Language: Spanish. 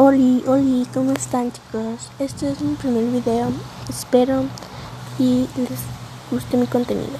Hola, hola, ¿cómo están chicos? Este es mi primer video, espero y les guste mi contenido.